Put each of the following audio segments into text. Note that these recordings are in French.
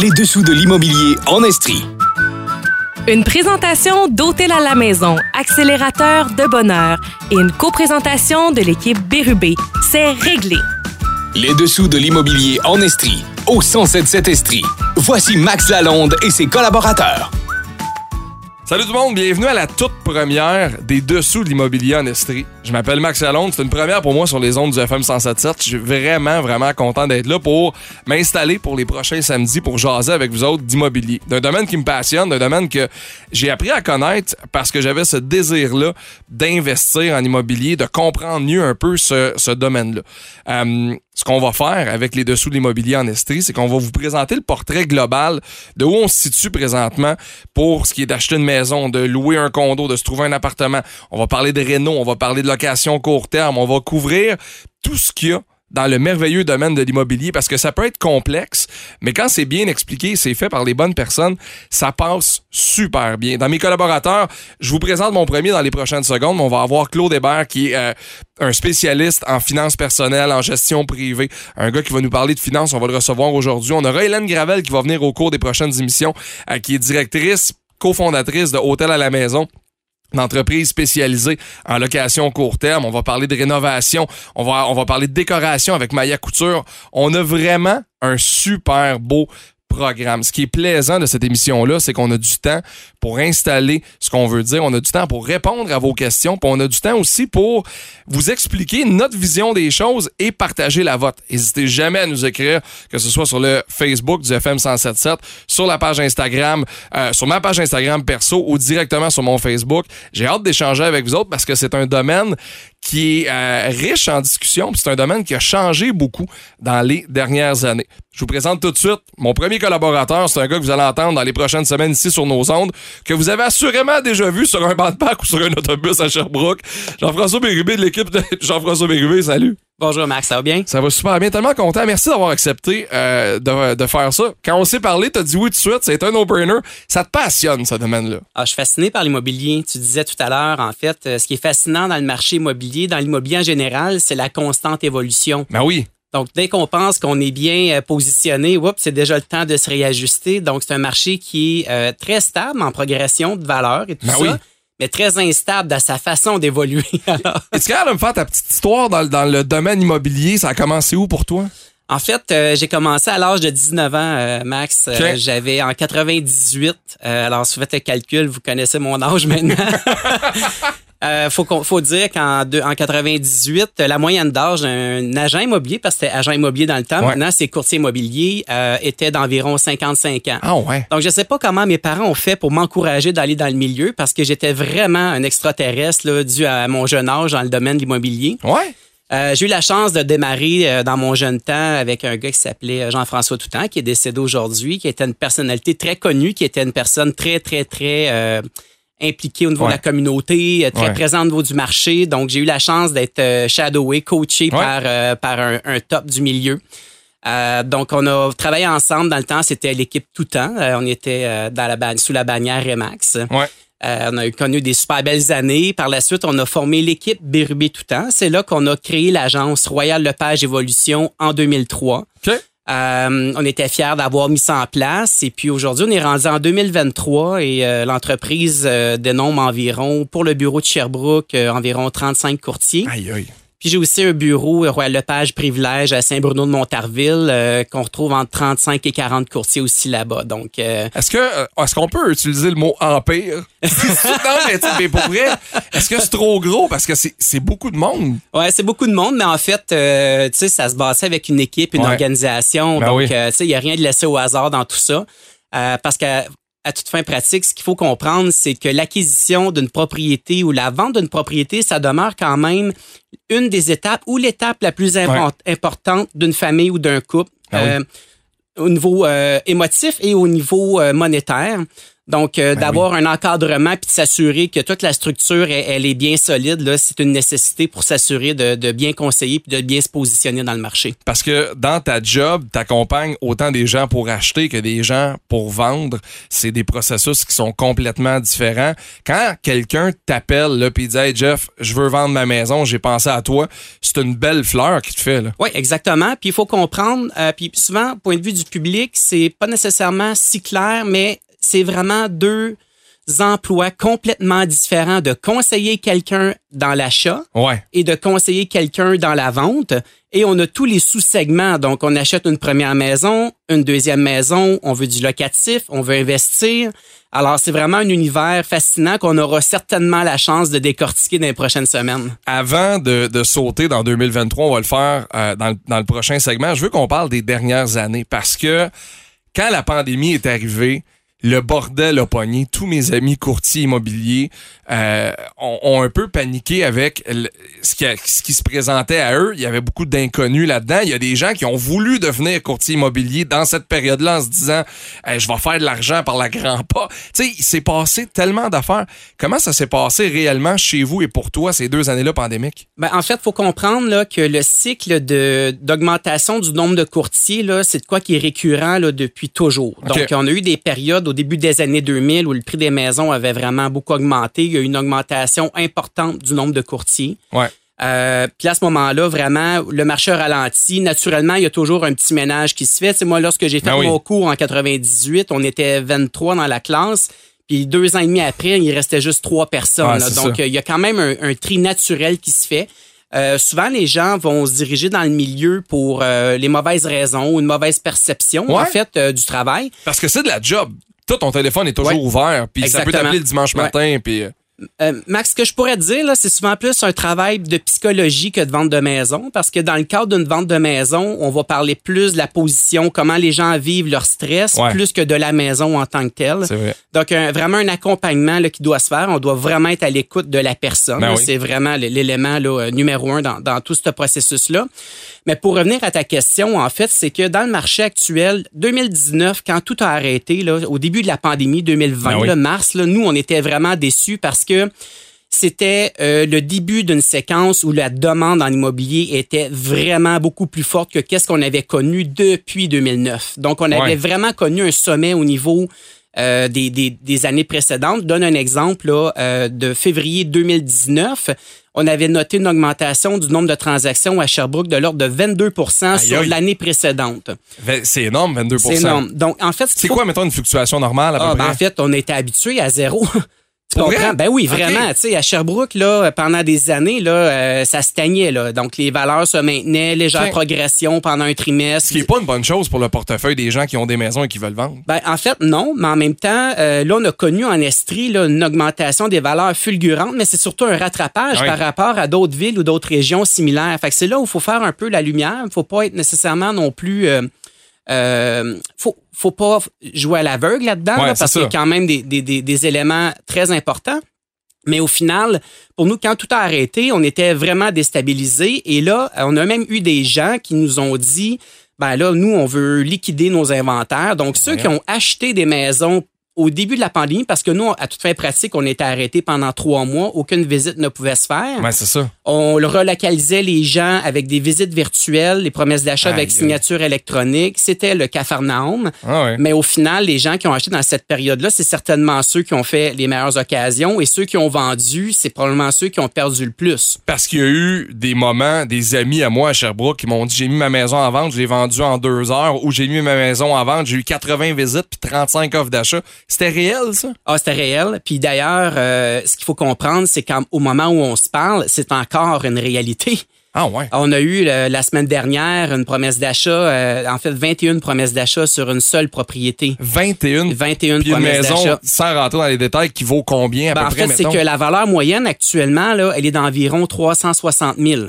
Les dessous de l'immobilier en Estrie. Une présentation d'Hôtel à la maison, accélérateur de bonheur et une coprésentation de l'équipe Bérubé. C'est réglé. Les dessous de l'immobilier en Estrie. Au 1077 Estrie. Voici Max Lalonde et ses collaborateurs. Salut tout le monde, bienvenue à la toute première des dessous de l'immobilier en Estrie. Je m'appelle Max Lalonde, c'est une première pour moi sur les ondes du FM 177. Je suis vraiment, vraiment content d'être là pour m'installer pour les prochains samedis pour jaser avec vous autres d'immobilier. D'un domaine qui me passionne, d'un domaine que j'ai appris à connaître parce que j'avais ce désir-là d'investir en immobilier, de comprendre mieux un peu ce, ce domaine-là. Euh, ce qu'on va faire avec les dessous de l'immobilier en Estrie, c'est qu'on va vous présenter le portrait global de où on se situe présentement pour ce qui est d'acheter une maison, de louer un condo, de se trouver un appartement. On va parler de réno, on va parler de location court terme, on va couvrir tout ce qu'il y a dans le merveilleux domaine de l'immobilier parce que ça peut être complexe, mais quand c'est bien expliqué, c'est fait par les bonnes personnes, ça passe super bien. Dans mes collaborateurs, je vous présente mon premier dans les prochaines secondes. On va avoir Claude Hébert qui est euh, un spécialiste en finances personnelles, en gestion privée, un gars qui va nous parler de finances, on va le recevoir aujourd'hui. On aura Hélène Gravel qui va venir au cours des prochaines émissions, euh, qui est directrice cofondatrice de Hôtel à la maison d'entreprise spécialisée en location court terme. On va parler de rénovation. On va, on va parler de décoration avec Maya Couture. On a vraiment un super beau programme. Ce qui est plaisant de cette émission-là, c'est qu'on a du temps pour installer ce qu'on veut dire. On a du temps pour répondre à vos questions. Puis on a du temps aussi pour vous expliquer notre vision des choses et partager la vôtre. N'hésitez jamais à nous écrire, que ce soit sur le Facebook du FM 1077, sur la page Instagram, euh, sur ma page Instagram perso ou directement sur mon Facebook. J'ai hâte d'échanger avec vous autres parce que c'est un domaine qui est euh, riche en discussion. C'est un domaine qui a changé beaucoup dans les dernières années. Je vous présente tout de suite mon premier collaborateur. C'est un gars que vous allez entendre dans les prochaines semaines ici sur nos ondes, que vous avez assurément déjà vu sur un banc de ou sur un autobus à Sherbrooke. Jean-François Bérubé de l'équipe de Jean-François Bérubé, salut. Bonjour Max, ça va bien? Ça va super bien, tellement content. Merci d'avoir accepté euh, de, de, faire ça. Quand on s'est parlé, t'as dit oui tout de suite, c'est un no-brainer. Ça te passionne, ce domaine-là? Ah, je suis fasciné par l'immobilier. Tu disais tout à l'heure, en fait, euh, ce qui est fascinant dans le marché immobilier, dans l'immobilier en général, c'est la constante évolution. Ben oui. Donc, dès qu'on pense qu'on est bien euh, positionné, c'est déjà le temps de se réajuster. Donc, c'est un marché qui est très stable en progression de valeur et tout ben ça. Oui mais très instable dans sa façon d'évoluer. Est-ce capable de me faire ta petite histoire dans, dans, le domaine immobilier? Ça a commencé où pour toi? En fait, euh, j'ai commencé à l'âge de 19 ans, euh, Max. Euh, J'avais en 98. alors, si vous faites le calcul, vous connaissez mon âge maintenant. Euh, faut, faut dire qu'en en 98, la moyenne d'âge d'un agent immobilier, parce que c'était agent immobilier dans le temps, maintenant c'est courtier immobilier, euh, était d'environ 55 ans. Ah ouais. Donc je sais pas comment mes parents ont fait pour m'encourager d'aller dans le milieu, parce que j'étais vraiment un extraterrestre là, dû à mon jeune âge dans le domaine de l'immobilier. Ouais. Euh, j'ai eu la chance de démarrer euh, dans mon jeune temps avec un gars qui s'appelait Jean-François Toutan, qui est décédé aujourd'hui, qui était une personnalité très connue, qui était une personne très, très, très euh, impliqué au niveau de la communauté, euh, très présent au niveau du marché. Donc, j'ai eu la chance d'être euh, shadowé, coaché par, euh, par un, top du milieu. donc, on a travaillé ensemble dans le temps. C'était l'équipe tout temps. on était dans la, sous la bannière Remax. Ouais. On a connu des super belles années. Par la suite, on a formé l'équipe Bérubé tout temps. C'est là qu'on a créé l'agence Royal Lepage Évolution en 2003. Okay. Euh, on était fiers d'avoir mis ça en place. Et puis aujourd'hui, on est rendu en 2023 et euh, l'entreprise euh, dénombre environ, pour le bureau de Sherbrooke, environ 35 courtiers. Aïe, aïe. Puis j'ai aussi un bureau Royal Lepage Privilège à Saint-Bruno de Montarville euh, qu'on retrouve entre 35 et 40 courtiers aussi là-bas. Donc euh, Est-ce que euh, est-ce qu'on peut utiliser le mot empire? Non mais, mais pour vrai, est-ce que c'est trop gros? Parce que c'est beaucoup de monde Ouais, c'est beaucoup de monde mais en fait tu sais ça se bâtit avec une équipe, une organisation. Ben donc tu sais il y a rien de laissé au hasard dans tout ça. parce que à toute fin pratique, ce qu'il faut comprendre, c'est que l'acquisition d'une propriété ou la vente d'une propriété, ça demeure quand même une des étapes ou l'étape la plus importante d'une famille ou d'un couple. Ah euh, au niveau euh, émotif et au niveau euh, monétaire. Donc, euh, d'avoir un encadrement puis de s'assurer que toute la structure, elle, elle est bien solide, là, c'est une nécessité pour s'assurer de, de bien conseiller puis de bien se positionner dans le marché. Parce que dans ta job, t'accompagnes autant des gens pour acheter que des gens pour vendre. C'est des processus qui sont complètement différents. Quand quelqu'un t'appelle là puis dit hey Jeff, je veux vendre ma maison, j'ai pensé à toi, c'est une belle fleur qui te fait là. Oui, exactement. Puis il faut comprendre, euh, puis souvent, point de vue du public, c'est pas nécessairement si clair, mais c'est vraiment deux emplois complètement différents de conseiller quelqu'un dans l'achat Ouais. et de conseiller quelqu'un dans la vente. Et on a tous les sous-segments. Donc, on achète une première maison, une deuxième maison, on veut du locatif, on veut investir. Alors, c'est vraiment un univers fascinant qu'on aura certainement la chance de décortiquer dans les prochaines semaines. Avant de, de sauter dans 2023, on va le faire euh, dans, dans le prochain segment. Je veux qu'on parle des dernières années parce que quand la pandémie est arrivée, le bordel a pogné. Tous mes amis courtiers immobiliers euh, ont, ont un peu paniqué avec le- ce, qui, a- ce qui se présentait à eux. Il y avait beaucoup d'inconnus là-dedans. Il y a des gens qui ont voulu devenir courtier immobilier dans cette période-là en se disant Hey, je vais faire de l'argent par la grand pas. Tu sais, il s'est passé tellement d'affaires. Comment ça s'est passé réellement chez vous et pour toi ces deux années-là pandémiques? Ben, en fait, faut comprendre là, que le cycle de d'augmentation du nombre de courtiers, là, c'est de quoi qui est récurrent là, depuis toujours. Donc, on a eu des périodes au début des années 2000 où le prix des maisons avait vraiment beaucoup augmenté. Il y a eu une augmentation importante du nombre de courtiers. Ouais. Euh, puis à ce moment-là, vraiment, le marché a ralenti. Naturellement, il y a toujours un petit ménage qui se fait. Sais, moi, lorsque j'ai fait Ben oui. mon cours en 98, on était 23 dans la classe. Puis deux ans et demi après, il restait juste trois personnes. Là. c'est Donc, ça. il y a quand même un, un tri naturel qui se fait. Euh, souvent, les gens vont se diriger dans le milieu pour euh, les mauvaises raisons ou une mauvaise perception, Ouais. en fait, euh, du travail. Parce que c'est de la job. Tout ton téléphone est toujours Ouais. ouvert, puis ça peut t'appeler le dimanche matin, puis euh, Max, ce que je pourrais te dire, c'est souvent plus un travail de psychologie que de vente de maison, parce que dans le cadre d'une vente de maison, on va parler plus de la position, comment les gens vivent leur stress, Ouais. plus que de la maison en tant que telle. vrai. Donc, un- vraiment un accompagnement là, qui doit se faire. On doit vraiment être à l'écoute de la personne. Ben oui. C'est vraiment l'élément euh, numéro un dans, dans tout ce processus-là. Mais pour revenir à ta question, en fait, c'est que dans le marché actuel, 2019, quand tout a arrêté, là, au début de la pandémie 2020, Ben oui. là, mars, là, nous, on était vraiment déçus parce que c'était euh, le début d'une séquence où la demande en immobilier était vraiment beaucoup plus forte que qu'est-ce qu'on avait connu depuis 2009. Donc, on avait Ouais. vraiment connu un sommet au niveau euh, des, des, des années précédentes. Je donne un exemple là, euh, de février 2019. On avait noté une augmentation du nombre de transactions à Sherbrooke de l'ordre de 22% sur aïe. l'année précédente. C'est énorme, 22 C'est énorme. Donc, en fait, C'est faut quoi, mettons, une fluctuation normale à peu ah, ben, près? en fait, on était habitué à zéro. Tu comprends? Ben oui, vraiment. Tu sais, à Sherbrooke, là, pendant des années, là, euh, ça stagnait, là. Donc, les valeurs se maintenaient, légère progression pendant un trimestre. Ce qui est pas une bonne chose pour le portefeuille des gens qui ont des maisons et qui veulent vendre. Ben, en fait, non, mais en même temps, euh, là, on a connu en Estrie là, une augmentation des valeurs fulgurantes, mais c'est surtout un rattrapage Oui. par rapport à d'autres villes ou d'autres régions similaires. Fait que c'est là où il faut faire un peu la lumière. Il faut pas être nécessairement non plus... Euh, euh, faut, faut pas jouer à l'aveugle là-dedans, Ouais, là, c'est parce qu'il y a quand même des, des, des, des éléments très importants. Mais au final, pour nous, quand tout a arrêté, on était vraiment déstabilisés. Et là, on a même eu des gens qui nous ont dit, ben là, nous, on veut liquider nos inventaires. Donc, ceux qui ont acheté des maisons au début de la pandémie, parce que nous, à toute fin pratique, on était arrêtés pendant trois mois, aucune visite ne pouvait se faire. Ouais, c'est ça. On relocalisait les gens avec des visites virtuelles, les promesses d'achat avec signature électronique. C'était le Cafarnaum. Ah ouais. Mais au final, les gens qui ont acheté dans cette période-là, c'est certainement ceux qui ont fait les meilleures occasions et ceux qui ont vendu, c'est probablement ceux qui ont perdu le plus. Parce qu'il y a eu des moments, des amis à moi à Sherbrooke qui m'ont dit j'ai mis ma maison en vente, je l'ai vendue en deux heures, ou j'ai mis ma maison en vente, j'ai eu 80 visites puis 35 offres d'achat. C'était réel, ça? Ah, c'était réel. Puis d'ailleurs, euh, ce qu'il faut comprendre, c'est qu'au moment où on se parle, c'est encore une réalité. Ah ouais. On a eu euh, la semaine dernière une promesse d'achat, euh, en fait 21 promesses d'achat sur une seule propropriété. 21. 21 Puis une maison, sans rentrer dans les détails, qui vaut combien à Ben, peu en près, fait, c'est que la valeur moyenne actuellement, là, elle est d'environ 360 000.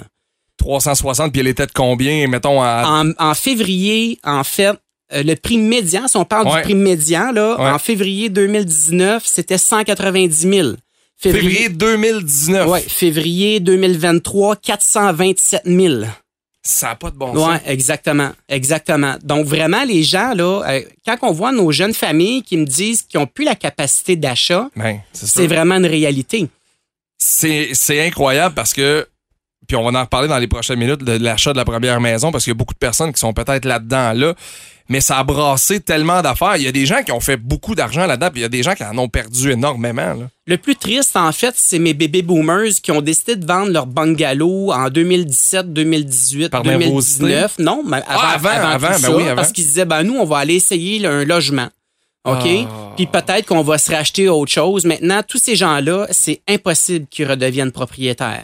360, puis elle était de combien, mettons, à... En, en février, en fait, le prix médian, si on parle Ouais. du prix médian, là, Ouais. en février 2019, c'était 190 000. février 2019. Ouais, février 2023, 427 000. Ça n'a pas de bon sens. Ouais, exactement, exactement. Donc vraiment, les gens là, euh, quand on voit nos jeunes familles qui me disent qu'ils ont plus la capacité d'achat, Ben, c'est vraiment une réalité. C'est c'est incroyable parce que, puis on va en reparler dans les prochaines minutes de l'achat de la première maison parce qu'il y a beaucoup de personnes qui sont peut-être là-dedans là, mais ça a brassé tellement d'affaires. Il y a des gens qui ont fait beaucoup d'argent là-dedans, puis il y a des gens qui en ont perdu énormément. Là. Le plus triste, en fait, c'est mes bébés boomers qui ont décidé de vendre leur bungalow en 2017, 2018, Par 2019. Non, mais avant, Ah, avant, avant, avant, tout ben ça, oui, avant. parce qu'ils disaient, ben nous, on va aller essayer un logement. OK? Ah. Puis peut-être qu'on va se racheter autre chose. Maintenant, tous ces gens-là, c'est impossible qu'ils redeviennent propriétaires.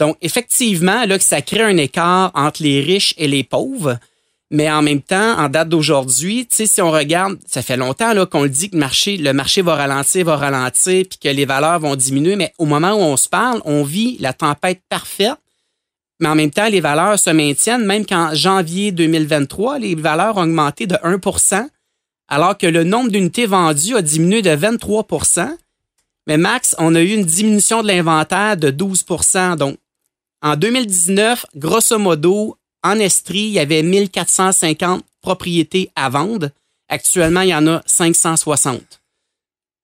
Donc, effectivement, là, que ça crée un écart entre les riches et les pauvres. Mais en même temps, en date d'aujourd'hui, si on regarde, ça fait longtemps qu'on le dit que le marché, le marché va ralentir, va ralentir, puis que les valeurs vont diminuer. Mais au moment où on se parle, on vit la tempête parfaite. Mais en même temps, les valeurs se maintiennent, même qu'en janvier 2023, les valeurs ont augmenté de 1% alors que le nombre d'unités vendues a diminué de 23% Mais Max, on a eu une diminution de l'inventaire de 12% Donc, en 2019, grosso modo, en Estrie, il y avait 1450 propriétés à vendre. Actuellement, il y en a 560.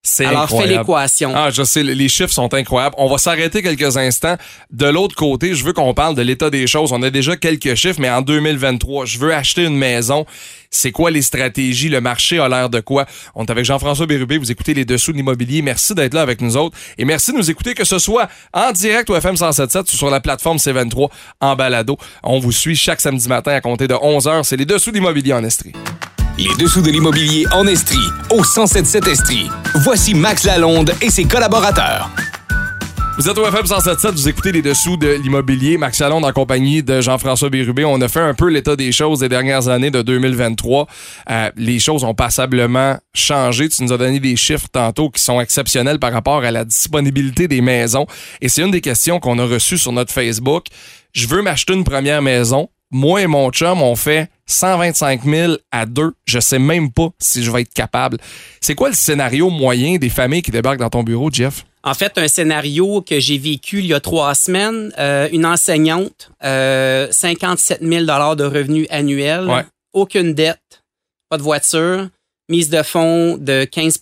C'est Alors, fais incroyable. l'équation. Ah, je sais, les chiffres sont incroyables. On va s'arrêter quelques instants. De l'autre côté, je veux qu'on parle de l'état des choses. On a déjà quelques chiffres, mais en 2023, je veux acheter une maison. C'est quoi les stratégies? Le marché a l'air de quoi? On est avec Jean-François Bérubé. Vous écoutez les dessous de l'immobilier. Merci d'être là avec nous autres. Et merci de nous écouter, que ce soit en direct au FM 177 ou sur la plateforme C23 en balado. On vous suit chaque samedi matin à compter de 11h. C'est les dessous de l'immobilier en Estrie. Les dessous de l'immobilier en Estrie, au 1077 Estrie. Voici Max Lalonde et ses collaborateurs. Vous êtes au FM 177, vous écoutez les dessous de l'immobilier. Max Salonde en compagnie de Jean-François Bérubé. On a fait un peu l'état des choses des dernières années de 2023. Euh, les choses ont passablement changé. Tu nous as donné des chiffres tantôt qui sont exceptionnels par rapport à la disponibilité des maisons. Et c'est une des questions qu'on a reçues sur notre Facebook. Je veux m'acheter une première maison. Moi et mon chum, on fait 125 000 à deux. Je sais même pas si je vais être capable. C'est quoi le scénario moyen des familles qui débarquent dans ton bureau, Jeff? En fait, un scénario que j'ai vécu il y a trois semaines, euh, une enseignante, euh, 57 000 de revenus annuels, Ouais. aucune dette, pas de voiture, mise de fonds de 15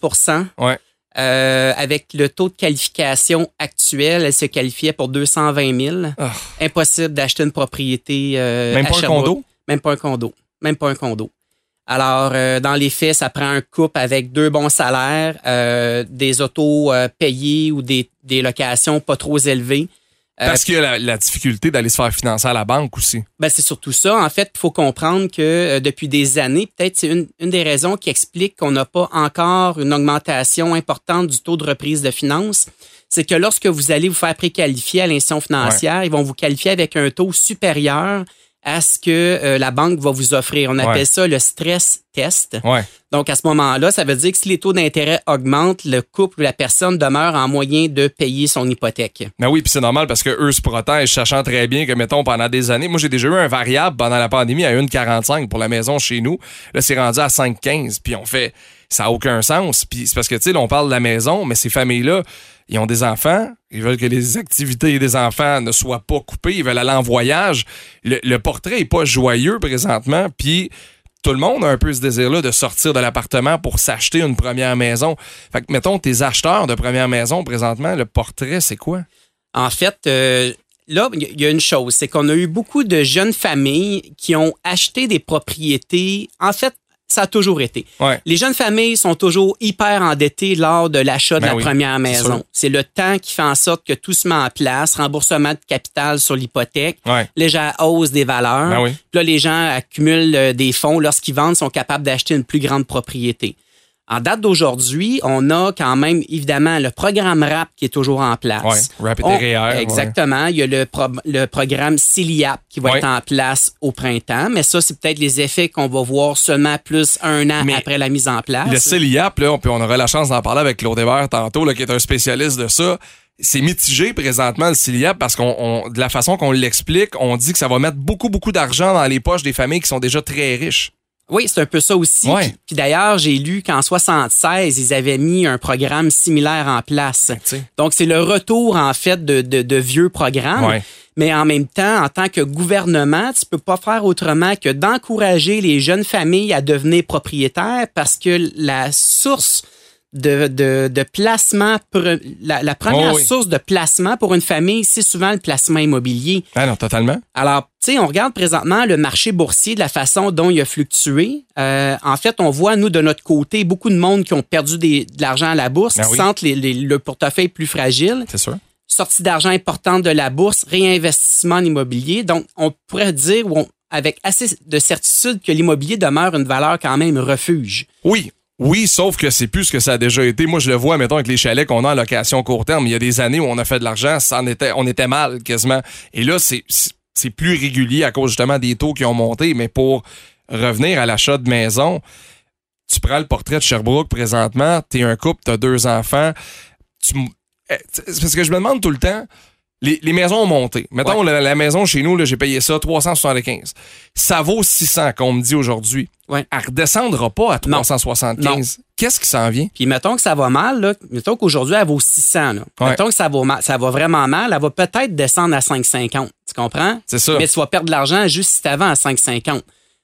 Ouais. Euh, avec le taux de qualification actuel, elle se qualifiait pour 220 000. Ah. Impossible d'acheter une propriété. euh, Même à pas un condo? Même pas un condo. Même pas un condo. Alors, euh, dans les faits, ça prend un couple avec deux bons salaires, euh, des autos euh, payées ou des, des locations pas trop élevées. Euh, Parce qu'il y a la, la difficulté d'aller se faire financer à la banque aussi. ben, c'est surtout ça. En fait, il faut comprendre que euh, depuis des années, peut-être c'est une, une des raisons qui explique qu'on n'a pas encore une augmentation importante du taux de reprise de finances. C'est que lorsque vous allez vous faire préqualifier à l'institution financière, ils vont vous qualifier avec un taux supérieur à ce que euh, la banque va vous offrir. On appelle Ouais. ça le stress test. Ouais. Donc, à ce moment-là, ça veut dire que si les taux d'intérêt augmentent, le couple ou la personne demeure en moyen de payer son hypothèque. Mais oui, puis c'est normal parce que eux se protègent, sachant très bien que, mettons, pendant des années, moi j'ai déjà eu un variable pendant la pandémie à 1,45 pour la maison chez nous. Là, c'est rendu à 5,15. Puis on fait, ça n'a aucun sens. Puis c'est parce que, tu sais, on parle de la maison, mais ces familles-là, ils ont des enfants, ils veulent que les activités des enfants ne soient pas coupées, ils veulent aller en voyage. Le, portrait est pas joyeux présentement, puis tout le monde a un peu ce désir-là de sortir de l'appartement pour s'acheter une première maison. Fait que, mettons, tes acheteurs de première maison présentement, le portrait, c'est quoi? En fait, euh, là, il y a une chose, c'est qu'on a eu beaucoup de jeunes familles qui ont acheté des propriétés. En fait, ça a toujours été. Ouais. Les jeunes familles sont toujours hyper endettées lors de l'achat de Ben la oui, première maison. C'est le temps qui fait en sorte que tout se met en place, remboursement de capital sur l'hypothèque, Ouais. légère hausse des valeurs. Ben oui. Puis Là, les gens accumulent euh, des fonds. Lorsqu'ils vendent, sont capables d'acheter une plus grande propriété. En date d'aujourd'hui, on a quand même évidemment le programme RAP qui est toujours en place. Ouais, Rapid On- REER, ouais. Exactement. Il y a le, pro- le programme CILIAP qui va Ouais. être en place au printemps, mais ça, c'est peut-être les effets qu'on va voir seulement plus un an Mais après la mise en place. Le CELIAP, là, on, peut- on aura la chance d'en parler avec Claude Hébert tantôt, là, qui est un spécialiste de ça. C'est mitigé présentement le CELIAP parce qu'on, on- de la façon qu'on l'explique, on dit que ça va mettre beaucoup, beaucoup d'argent dans les poches des familles qui sont déjà très riches. Oui, c'est un peu ça aussi. Ouais. Puis, puis d'ailleurs, j'ai lu qu'en 76, ils avaient mis un programme similaire en place. sais. Donc, c'est le retour, en fait, de, de, de vieux programmes. Ouais. Mais en même temps, en tant que gouvernement, tu peux pas faire autrement que d'encourager les jeunes familles à devenir propriétaires parce que la source de, de, de placement, la, la première Oh oui. source de placement pour une famille, c'est souvent le placement immobilier. Ah non, totalement. Alors, tu sais, on regarde présentement le marché boursier de la façon dont il a fluctué. Euh, en fait, on voit, nous, de notre côté, beaucoup de monde qui ont perdu des- de l'argent à la bourse, Ah qui oui. sentent les- les- le portefeuille plus fragile C'est sûr. sortie d'argent importante de la bourse, réinvestissement en immobilier. Donc, on pourrait dire on- avec assez de certitude que l'immobilier demeure une valeur quand même refuge. Oui. Oui, sauf que c'est plus ce que ça a déjà été. Moi, je le vois, mettons, avec les chalets qu'on a en location court terme. Il y a des années où on a fait de l'argent, ça en était, on était mal quasiment. Et là, c'est, plus régulier à cause justement des taux qui ont monté. Mais pour revenir à l'achat de maison, tu prends le portrait de Sherbrooke présentement, t'es un couple, t'as deux enfants. Tu, eh, parce que je me demande tout le temps, les, les maisons ont monté. Mettons, la, la maison chez nous, j'ai payé ça 375. Ça vaut 600 qu'on me dit aujourd'hui. Ouais. Elle redescendra pas à Non. 375. Qu'est-ce qui s'en vient? Puis mettons que ça va mal, là, mettons qu'aujourd'hui, elle vaut 600. Là. Ouais. Mettons que ça va, mal, ça va vraiment mal, elle va peut-être descendre à 5,50. Tu comprends? C'est ça. Mais tu vas perdre de l'argent juste si t'avais à 5,50.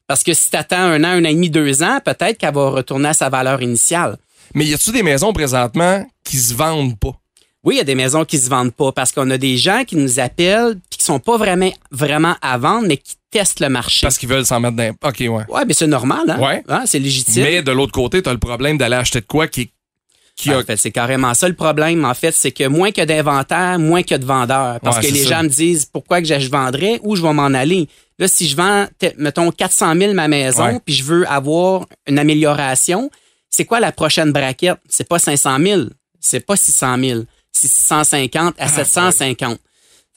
Parce que si t'attends un an, un an et demi, deux ans, peut-être qu'elle va retourner à sa valeur initiale. Mais y a-tu des maisons présentement qui se vendent pas? Oui, il y a des maisons qui se vendent pas parce qu'on a des gens qui nous appellent puis qui sont pas vraiment vraiment à vendre, mais qui testent le marché. Parce qu'ils veulent s'en mettre dans. OK, ouais. Ouais, mais c'est normal, hein? Ouais. Hein, c'est légitime. Mais de l'autre côté, t'as le problème d'aller acheter de quoi qui, qui a. En fait, c'est carrément ça le problème. En fait, c'est que moins que d'inventaire, moins que de vendeurs. Parce Ouais, que les ça. gens me disent pourquoi que je vendrais, où je vais m'en aller? Là, si je vends, mettons, 400 000 ma maison, puis je veux avoir une amélioration, c'est quoi la prochaine braquette? C'est pas 500 000, c'est pas 600 000, c'est 650 Ah, à 750.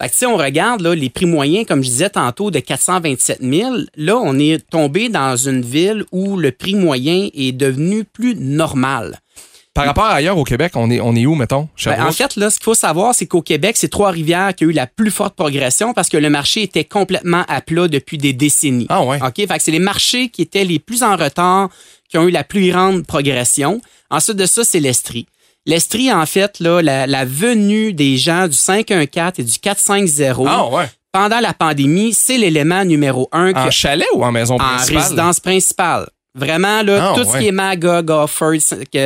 Fait que si on regarde là, les prix moyens, comme je disais tantôt, de 427 000, là, on est tombé dans une ville où le prix moyen est devenu plus normal. Par rapport à ailleurs au Québec, on est, on est où, mettons? Ben, en fait, là, ce qu'il faut savoir, c'est qu'au Québec, c'est Trois-Rivières qui a eu la plus forte progression parce que le marché était complètement à plat depuis des décennies. Ah ouais. OK? Fait que c'est les marchés qui étaient les plus en retard qui ont eu la plus grande progression. Ensuite de ça, c'est l'Estrie. L'Estrie, en fait, là, la, la venue des gens du 514 et du 450 Ah ouais. pendant la pandémie, c'est l'élément numéro un En que- chalet ou en maison en principale? résidence principale. Vraiment, là, Ah, tout ce qui est Magog, Offord,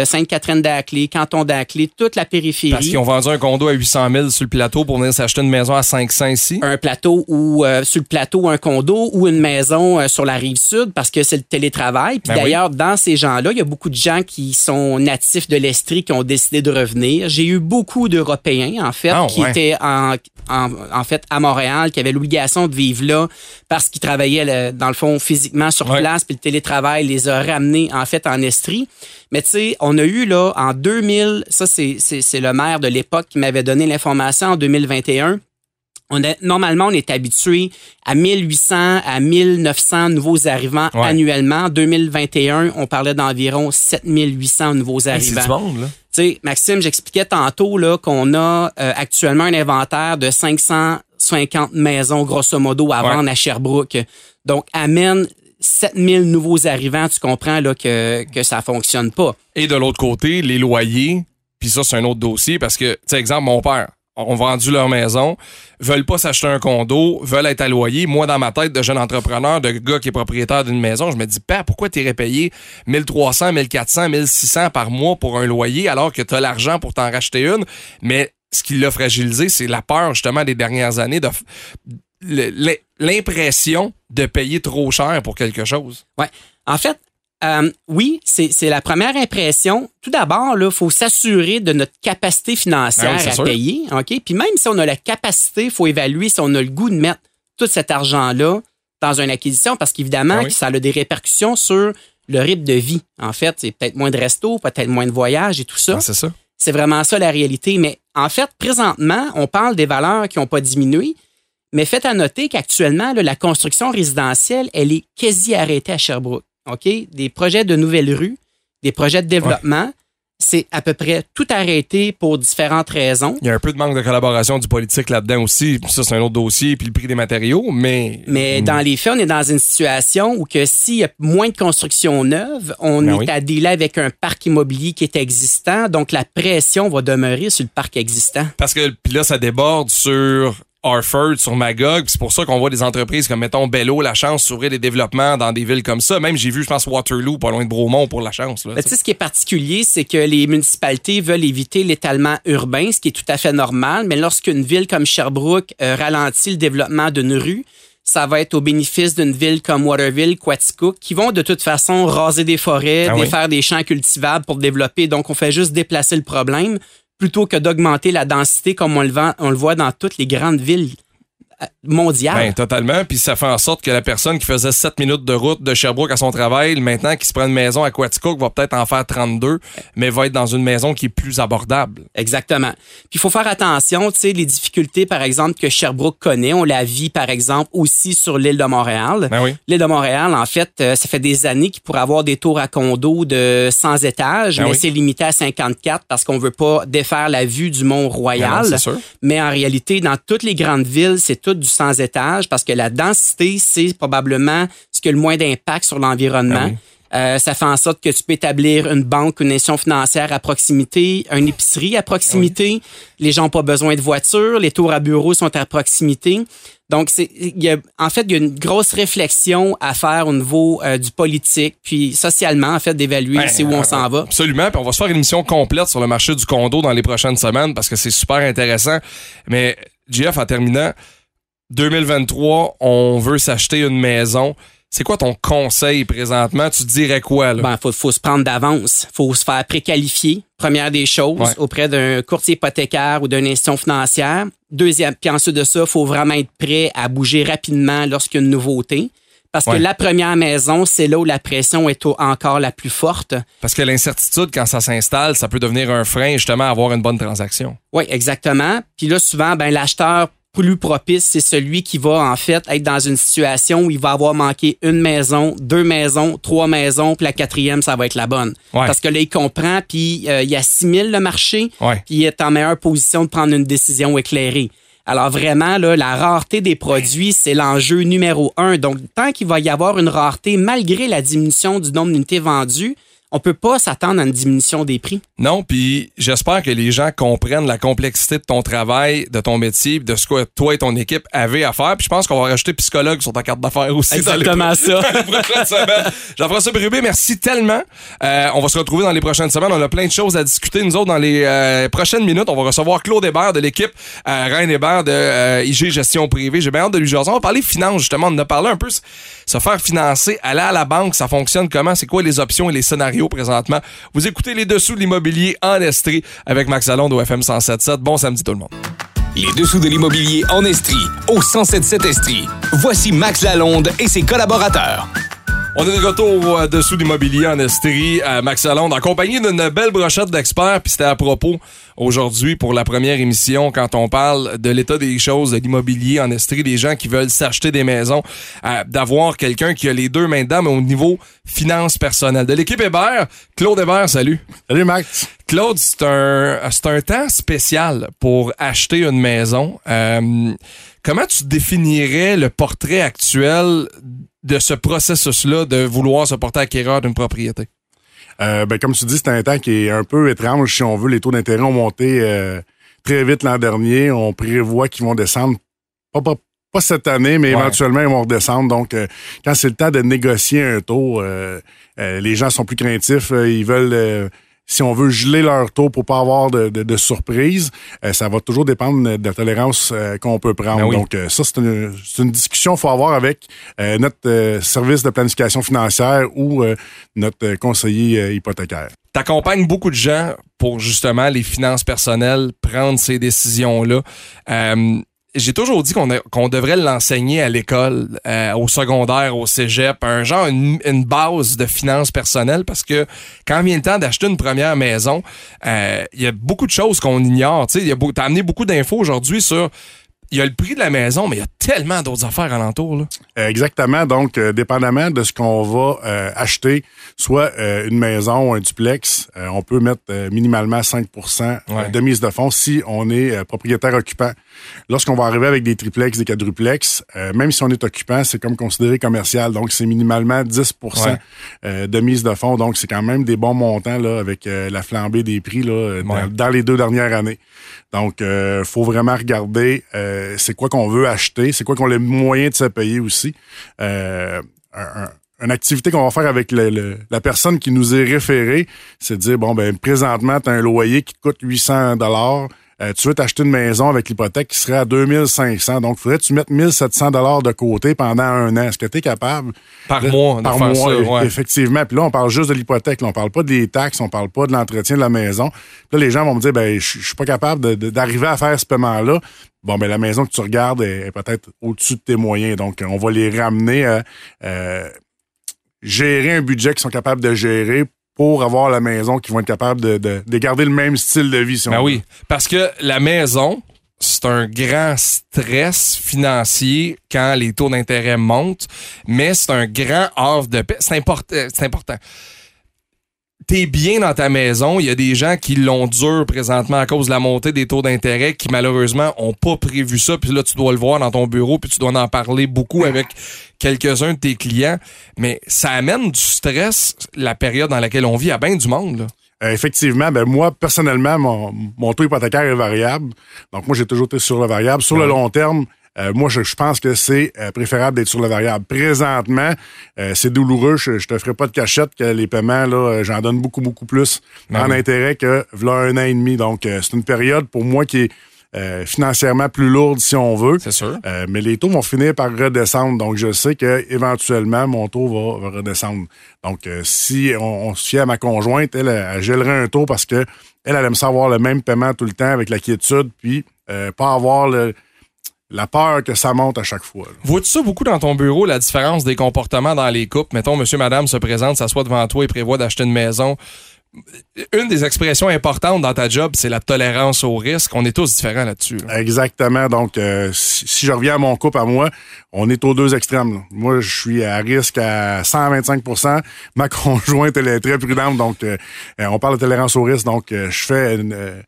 Sainte-Catherine-d'Aclé, Canton d'Aclé, toute la périphérie. Parce qu'ils ont vendu un condo à 800 000 sur le plateau pour venir s'acheter une maison à 500 ici. un plateau ou euh, sur le plateau un condo ou une maison euh, sur la rive sud parce que c'est le télétravail. Puis Ben d'ailleurs, dans ces gens-là, il y a beaucoup de gens qui sont natifs de l'Estrie qui ont décidé de revenir. J'ai eu beaucoup d'Européens, en fait, Ah, qui ouais. étaient en, en, en fait à Montréal, qui avaient l'obligation de vivre là parce qu'ils travaillaient, le- dans le fond, physiquement sur Ouais. place, puis le télétravail les a ramenés, en fait, en Estrie. Mais tu sais, on a eu, là, en 2000, ça, c'est le maire de l'époque qui m'avait donné l'information en 2021. On a, normalement, on est habitué à 1800 à 1900 nouveaux arrivants Ouais. annuellement. En 2021, on parlait d'environ 7800 nouveaux Hey, C'est arrivants. du monde, là. Tu sais, Maxime, j'expliquais tantôt là qu'on a euh, actuellement un inventaire de 550 maisons, grosso modo, à Ouais. vendre à Sherbrooke. Donc, amène 7000 nouveaux arrivants, tu comprends là que, que ça fonctionne pas. Et de l'autre côté, les loyers, puis ça, c'est un autre dossier parce que, tu sais, exemple, mon père, ont vendu leur maison, veulent pas s'acheter un condo, veulent être à loyer. Moi, dans ma tête de jeune entrepreneur, de gars qui est propriétaire d'une maison, je me dis, père, pourquoi t'irais payer 1300, 1400, 1600 par mois pour un loyer alors que t'as l'argent pour t'en racheter une? Mais ce qui l'a fragilisé, c'est la peur, justement, des dernières années de l'impression de payer trop cher pour quelque chose. Ouais. En fait, euh, oui, c'est la première impression. Tout d'abord, il faut s'assurer de notre capacité financière Ben oui, à sûr. payer. OK? Puis même si on a la capacité, il faut évaluer si on a le goût de mettre tout cet argent-là dans une acquisition parce qu'évidemment, Ben oui. ça a des répercussions sur le rythme de vie. En fait, c'est peut-être moins de resto, peut-être moins de voyages et tout ça. Ah, c'est ça. C'est vraiment ça la réalité. Mais en fait, présentement, on parle des valeurs qui n'ont pas diminué. Mais faites à noter qu'actuellement, la construction résidentielle, elle est quasi arrêtée à Sherbrooke. OK? Des projets de nouvelles rues, des projets de développement, c'est à peu près tout arrêté pour différentes raisons. Il y a un peu de manque de collaboration du politique là-dedans aussi. Ça, c'est un autre dossier. Puis le prix des matériaux, mais. Mais dans les faits, on est dans une situation où que s'il y a moins de construction neuve, on Ben est oui. à dealer avec un parc immobilier qui est existant. Donc, la pression va demeurer sur le parc existant. Parce que puis là, ça déborde sur Harford, sur Magog. C'est pour ça qu'on voit des entreprises comme, mettons, Bello, La Chance, s'ouvrir des développements dans des villes comme ça. Même j'ai vu, je pense, Waterloo, pas loin de Bromont pour La Chance. Là, Ben, tu sais, ce qui est particulier, c'est que les municipalités veulent éviter l'étalement urbain, ce qui est tout à fait normal. Mais lorsqu'une ville comme Sherbrooke euh, ralentit le développement d'une rue, ça va être au bénéfice d'une ville comme Waterville, Quaticook, qui vont de toute façon raser des forêts, Ah oui. défaire des champs cultivables pour développer. Donc, on fait juste déplacer le problème plutôt que d'augmenter la densité comme on le, voit dans toutes les grandes villes euh, mondiales. Ben, totalement. Puis ça fait en sorte que la personne qui faisait 7 minutes de route de Sherbrooke à son travail, maintenant qui se prend une maison à Quaticook, va peut-être en faire 32, mais va être dans une maison qui est plus abordable. Exactement. Puis il faut faire attention, tu sais, les difficultés, par exemple, que Sherbrooke connaît, on la vit, par exemple, aussi sur l'île de Montréal. Ben oui. L'île de Montréal, en fait, euh, ça fait des années qu'il pourrait avoir des tours à condos de 100 étages, Ben mais oui. c'est limité à 54 parce qu'on veut pas défaire la vue du Ben Mont-Royal. c'est sûr. Mais en réalité, dans toutes les grandes villes, c'est tout du 100 étages parce que la densité, c'est probablement ce qui a le moins d'impact sur l'environnement. Ah oui. Euh, ça fait en sorte que tu peux établir une banque, une institution financière à proximité, une épicerie à proximité. Les gens n'ont pas besoin de voiture, les tours à bureaux sont à proximité. Donc, c'est, y a, en fait, il y a une grosse réflexion à faire au niveau euh, du politique, puis socialement, en fait, d'évaluer Ben, c'est où on s'en va. Absolument. Puis on va se faire une émission complète sur le marché du condo dans les prochaines semaines parce que c'est super intéressant. Mais, GF, en terminant, 2023, on veut s'acheter une maison. C'est quoi ton conseil présentement? Tu dirais quoi, là? Ben, faut, faut se prendre d'avance. Faut se faire préqualifier. Première des choses, Ouais. auprès d'un courtier hypothécaire ou d'une institution financière. Deuxième, puis ensuite de ça, faut vraiment être prêt à bouger rapidement lorsqu'il y a une nouveauté. Parce Ouais. que la première maison, c'est là où la pression est encore la plus forte. Parce que l'incertitude, quand ça s'installe, ça peut devenir un frein justement à avoir une bonne transaction. Oui, exactement. Puis là, souvent, ben, l'acheteur plus propice, c'est celui qui va en fait être dans une situation où il va avoir manqué une maison, deux maisons, trois maisons, puis la quatrième, ça va être la bonne. Ouais. Parce que là, il comprend, puis euh, il assimile le marché, Ouais. puis il est en meilleure position de prendre une décision éclairée. Alors vraiment, là, la rareté des produits, c'est l'enjeu numéro un. Donc, tant qu'il va y avoir une rareté, malgré la diminution du nombre d'unités vendues, on peut pas s'attendre à une diminution des prix. Non, puis j'espère que les gens comprennent la complexité de ton travail, de ton métier, de ce que toi et ton équipe avaient à faire. Puis je pense qu'on va rajouter psychologue sur ta carte d'affaires aussi. Exactement ça. dans les. Jean-François Bérubé, merci tellement. Euh, on va se retrouver dans les prochaines semaines. On a plein de choses à discuter. Nous autres, dans les euh, prochaines minutes, on va recevoir Claude Hébert de l'équipe euh, Reine Hébert de euh, IG Gestion Privée. J'ai bien hâte de lui jaser. On va parler finance, justement. On en a parlé un peu. Se faire financer, aller à la banque, ça fonctionne comment? C'est quoi les options et les scénarios présentement? Vous écoutez les dessous de l'immobilier en Estrie avec Max Alonde au FM 107.7. Bon samedi tout le monde. Les dessous de l'immobilier en Estrie, au 1077 Estrie. Voici Max Lalonde et ses collaborateurs. On est de retour euh, dessous l'immobilier en Estrie à Max Lalonde, en compagnie d'une belle brochette d'experts. Puis c'était à propos aujourd'hui pour la première émission quand on parle de l'état des choses de l'immobilier en Estrie, des gens qui veulent s'acheter des maisons, euh, d'avoir quelqu'un qui a les deux mains dedans, mais au niveau finance personnelle. De l'équipe Hébert, Claude Hébert, salut. Salut Max. Claude, c'est un, c'est un temps spécial pour acheter une maison. Euh, comment tu définirais le portrait actuel de ce processus-là de vouloir se porter acquéreur d'une propriété? Euh, ben, comme tu dis, c'est un temps qui est un peu étrange si on veut. Les taux d'intérêt ont monté euh, très vite l'an dernier. On prévoit qu'ils vont descendre, pas, pas, pas cette année, mais Ouais. éventuellement, ils vont redescendre. Donc, euh, quand c'est le temps de négocier un taux, euh, euh, les gens sont plus craintifs. Ils veulent, euh, si on veut geler leur taux pour pas avoir de, de, de surprise, euh, ça va toujours dépendre de la tolérance euh, qu'on peut prendre. Ben oui. Donc, euh, ça, c'est une, une discussion qu'il faut avoir avec euh, notre euh, service de planification financière ou euh, notre conseiller hypothécaire. T'accompagnes beaucoup de gens pour justement les finances personnelles, prendre ces décisions-là. Euh, j'ai toujours dit qu'on devrait l'enseigner à l'école, euh, au secondaire, au cégep, un genre, une, une base de finances personnelles, parce que quand vient le temps d'acheter une première maison, euh, il y a beaucoup de choses qu'on ignore. Tu sais, t'as amené beaucoup d'infos aujourd'hui sur, il y a le prix de la maison, mais il y a tellement d'autres affaires alentour. Là. Euh, exactement. Donc, euh, dépendamment de ce qu'on va euh, acheter, soit euh, une maison ou un duplex, on peut mettre minimalement 5 euh, Ouais. de mise de fonds si on est propriétaire occupant. Lorsqu'on va arriver avec des triplex, des quadruplex, même si on est occupant, c'est comme considéré commercial. Donc, c'est minimalement 10 Ouais. de mise de fonds. Donc, c'est quand même des bons montants là, avec la flambée des prix là, dans, dans les deux dernières années. Donc, euh, faut vraiment regarder euh, euh, c'est quoi qu'on veut acheter, c'est quoi qu'on a les moyens de se payer aussi. Euh, un- une activité qu'on va faire avec le- le- la personne qui nous est référée, c'est de dire, bon, ben présentement, tu as un loyer qui te coûte 800 dollars. tu veux t'acheter une maison avec l'hypothèque qui serait à 2500. Donc, il faudrait que tu mettes 1700 dollars de côté pendant un an. Est-ce que tu es capable? Par mois, de Par faire mois, ça, ouais. effectivement. Puis là, on parle juste de l'hypothèque. On parle pas des taxes, on parle pas de l'entretien de la maison. Puis là, les gens vont me dire, ben, je suis pas capable d'arriver à faire ce paiement-là. Bon, ben, la maison que tu regardes est, est peut-être au-dessus de tes moyens. Donc, on va les ramener à euh, gérer un budget qu'ils sont capables de gérer pour avoir la maison qui vont être capables de, de, de garder le même style de vie. Si on Ben oui, parce que la maison, c'est un grand stress financier quand les taux d'intérêt montent, mais c'est un grand havre de paix. C'est important. C'est important. T'es bien dans ta maison. Il y a des gens qui l'ont dur présentement à cause de la montée des taux d'intérêt qui malheureusement ont pas prévu ça. Puis là, tu dois le voir dans ton bureau, puis tu dois en parler beaucoup avec quelques-uns de tes clients. Mais ça amène du stress, la période dans laquelle on vit, à bien du monde. Là. Euh, effectivement, ben moi, personnellement, mon, mon taux hypothécaire est variable. Donc, moi, j'ai toujours été sur le variable. Sur le long terme, euh, moi, je, je pense que c'est euh, préférable d'être sur le variable. Présentement, euh, c'est douloureux. Je, je te ferai pas de cachette que les paiements, là, euh, j'en donne beaucoup, beaucoup plus Ben en oui. intérêt que v'là un an et demi. Donc, euh, c'est une période pour moi qui est euh, financièrement plus lourde, si on veut. C'est sûr. Euh, mais les taux vont finir par redescendre. Donc, je sais que éventuellement mon taux va, va redescendre. Donc, euh, si on, on se fie à ma conjointe, elle, elle, gèlerait un taux parce que elle, elle aime ça avoir le même paiement tout le temps avec la quiétude, puis euh, pas avoir le- la peur que ça monte à chaque fois. Vois-tu ça beaucoup dans ton bureau, la différence des comportements dans les couples? Mettons, monsieur, madame se présente, s'assoit devant toi et prévoit d'acheter une maison. Une des expressions importantes dans ta job, c'est la tolérance au risque. On est tous différents là-dessus. là. Exactement. Donc, euh, si, si je reviens à mon couple à moi, on est aux deux extrêmes. là. Moi, je suis à risque à 125% Ma conjointe, elle est très prudente. Donc, euh, euh, on parle de tolérance au risque. Donc, euh, je fais une, euh,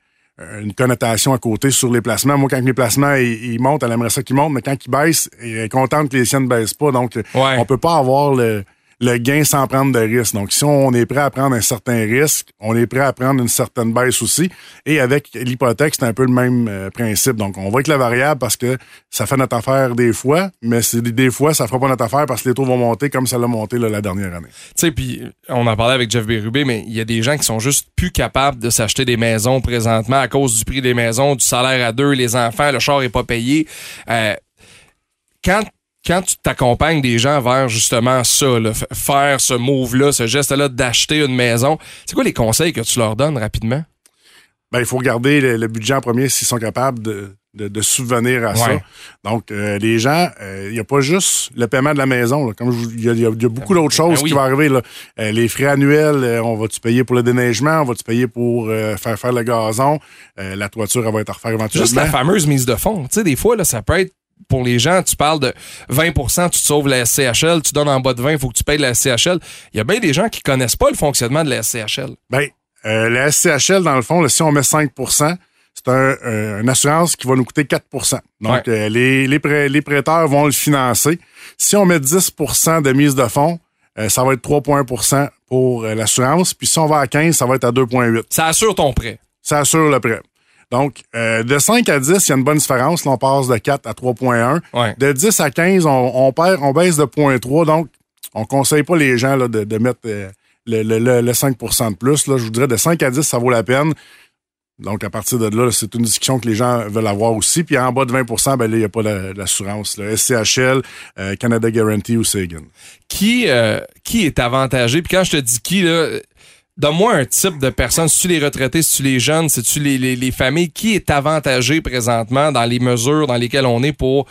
une connotation à côté sur les placements. Moi, quand mes placements ils, ils montent, elle aimerait ça qu'ils montent, mais quand ils baissent, elle est contente que les siennes ne baissent pas. Donc, euh, Ouais. on peut pas avoir le, le gain sans prendre de risque. Donc, si on est prêt à prendre un certain risque, on est prêt à prendre une certaine baisse aussi. Et avec l'hypothèque, c'est un peu le même euh, principe. Donc, on va avec la variable parce que ça fait notre affaire des fois, mais des, fois, ça fera pas notre affaire parce que les taux vont monter comme ça l'a monté la dernière année. Tu sais, puis on en parlait avec Jeff Bérubé, mais il y a des gens qui sont juste plus capables de s'acheter des maisons présentement à cause du prix des maisons, du salaire à deux, les enfants, le char est pas payé. Euh, quand quand tu t'accompagnes des gens vers justement ça, là, faire ce move-là, ce geste-là d'acheter une maison, c'est quoi les conseils que tu leur donnes rapidement? Ben, il faut regarder le, le budget en premier s'ils sont capables de, de, de subvenir à ça. Donc, euh, les gens, euh, il n'y a pas juste le paiement de la maison. là. Comme il y, a- y y beaucoup d'autres choses Ben oui. qui vont arriver. Là. Euh, les frais annuels, on va-tu payer pour le déneigement? On va-tu payer pour faire faire le gazon? La toiture, elle va être à refaire éventuellement. Juste la fameuse mise de fonds. Tu sais, des fois, là, ça peut être pour les gens, tu parles de 20% tu te sauves la SCHL, tu donnes en bas de 20, il faut que tu payes la SCHL. Il y a bien des gens qui connaissent pas le fonctionnement de la SCHL. Ben, euh, la SCHL, dans le fond, là, si on met 5% c'est un, euh, une assurance qui va nous coûter 4% Donc, Ouais. euh, les, les, prêt- les prêteurs vont le financer. Si on met 10% de mise de fonds, ça va être 3,1% pour l'assurance. Puis si on va à 15, ça va être à 2,8% Ça assure ton prêt. Ça assure le prêt. Donc, euh, de 5 à 10, il y a une bonne différence. Là, on passe de 4 à 3,1. Ouais. De 10 à 15, on, on perd, on baisse de 0,3. Donc, on conseille pas les gens là, de, de mettre euh, le, le, le, le 5% de plus. Là, je vous dirais de 5 à 10, ça vaut la peine. Donc, à partir de là, c'est une discussion que les gens veulent avoir aussi. Puis en bas de 20% ben là, il n'y a pas la- l'assurance. SCHL, euh, Canada Guarantee ou Sagan. Qui, euh, qui est avantagé? Puis quand je te dis qui, là, donne-moi un type de personne. Si tu les retraités, si tu les jeunes, si tu les, les, les familles, qui est avantagé présentement dans les mesures dans lesquelles on est pour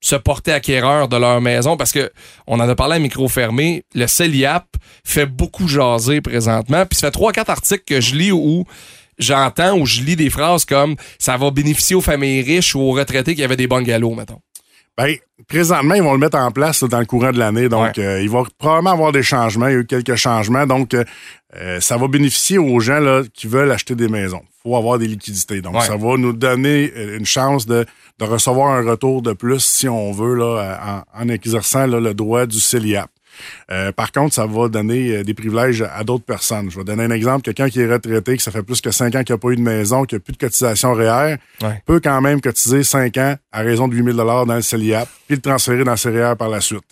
se porter acquéreur de leur maison? Parce que on en a parlé à micro fermé. Le CELIAP fait beaucoup jaser présentement. Puis ça fait trois, quatre articles que je lis où j'entends ou je lis des phrases comme ça va bénéficier aux familles riches ou aux retraités qui avaient des bungalows, mettons. Ben, présentement, ils vont le mettre en place là, dans le courant de l'année. Donc, Ouais. euh, il va probablement avoir des changements. Il y a eu quelques changements. Donc, euh, euh, ça va bénéficier aux gens là, qui veulent acheter des maisons. Il faut avoir des liquidités. Donc, Ouais. ça va nous donner euh, une chance de, de recevoir un retour de plus, si on veut, là, en, en exerçant là, le droit du CELIAP. Euh, par contre, ça va donner euh, des privilèges à d'autres personnes. Je vais donner un exemple. Quelqu'un qui est retraité, que ça fait plus que cinq ans qu'il n'a pas eu de maison, qui n'a plus de cotisation REER, Ouais. peut quand même cotiser cinq ans à raison de 8 000 dans le CELIAP, puis le transférer dans le CEREER par la suite.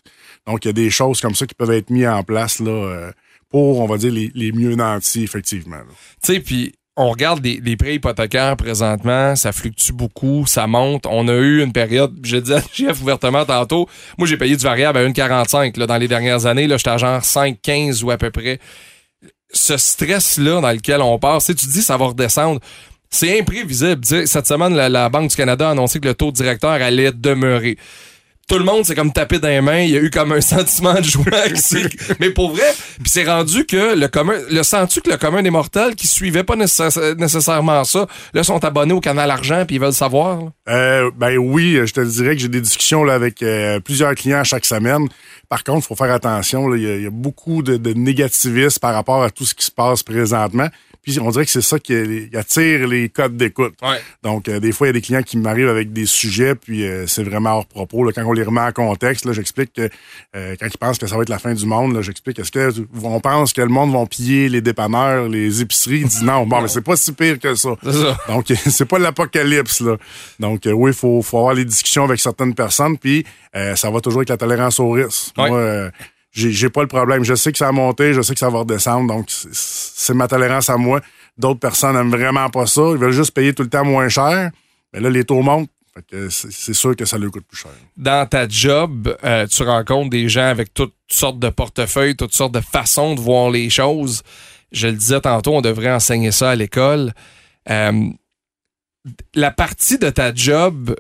Donc, il y a des choses comme ça qui peuvent être mises en place là, euh, pour, on va dire, les, les mieux nantis, effectivement. Tu sais, puis on regarde des prêts hypothécaires présentement, ça fluctue beaucoup, ça monte. On a eu une période, je disais à ouvertement tantôt, moi j'ai payé du variable à 1,45 là, dans les dernières années. Là, j'étais à genre 5,15 ou à peu près. Ce stress-là dans lequel on passe, tu tu dis ça va redescendre. C'est imprévisible. Cette semaine, la, la Banque du Canada a annoncé que le taux directeur allait demeurer. Tout le monde s'est comme tapé dans les mains. Il y a eu comme un sentiment de joie. Mais pour vrai, puis c'est rendu que le commun, le sens-tu que le commun des mortels qui suivait pas nécess- nécessairement ça, là, sont abonnés au canal argent puis ils veulent savoir. Euh, ben oui, je te dirais que j'ai des discussions là, avec euh, plusieurs clients chaque semaine. Par contre, il faut faire attention. Il y, a- il y a beaucoup de, de négativisme par rapport à tout ce qui se passe présentement. Puis on dirait que c'est ça qui qui attire les codes d'écoute. Ouais. Donc, euh, des fois, il y a des clients qui m'arrivent avec des sujets, puis euh, c'est vraiment hors propos. Là, quand on les remet en contexte, là, j'explique que euh, quand ils pensent que ça va être la fin du monde, là, j'explique est-ce que on pense que le monde va piller les dépanneurs, les épiceries? Ils disent non, bon, mais c'est pas si pire que ça. C'est ça. Donc, c'est pas l'apocalypse, là. Donc, oui, il faut, faut avoir les discussions avec certaines personnes, puis ça va toujours avec la tolérance au risque. Ouais. Moi, j'ai pas le problème. Je sais que ça a monté, je sais que ça va redescendre, donc c'est- ma tolérance à moi. D'autres personnes n'aiment vraiment pas ça. Ils veulent juste payer tout le temps moins cher. Mais là, les taux montent. C'est sûr que ça leur coûte plus cher. Dans ta job, euh, tu rencontres des gens avec toutes sortes de portefeuilles, toutes sortes de façons de voir les choses. Je le disais tantôt, on devrait enseigner ça à l'école. Euh, la partie de ta job,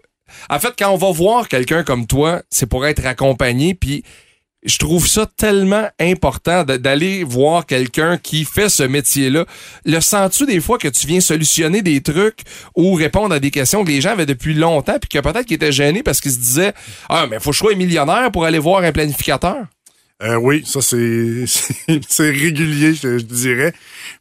en fait, quand on va voir quelqu'un comme toi, c'est pour être accompagné, puis je trouve ça tellement important d'aller voir quelqu'un qui fait ce métier-là. Le sens-tu des fois que tu viens solutionner des trucs ou répondre à des questions que les gens avaient depuis longtemps puis que peut-être qu'ils étaient gênés parce qu'ils se disaient Ah, mais faut que je sois millionnaire pour aller voir un planificateur? Euh, oui, ça c'est c'est- c'est régulier, je, je dirais.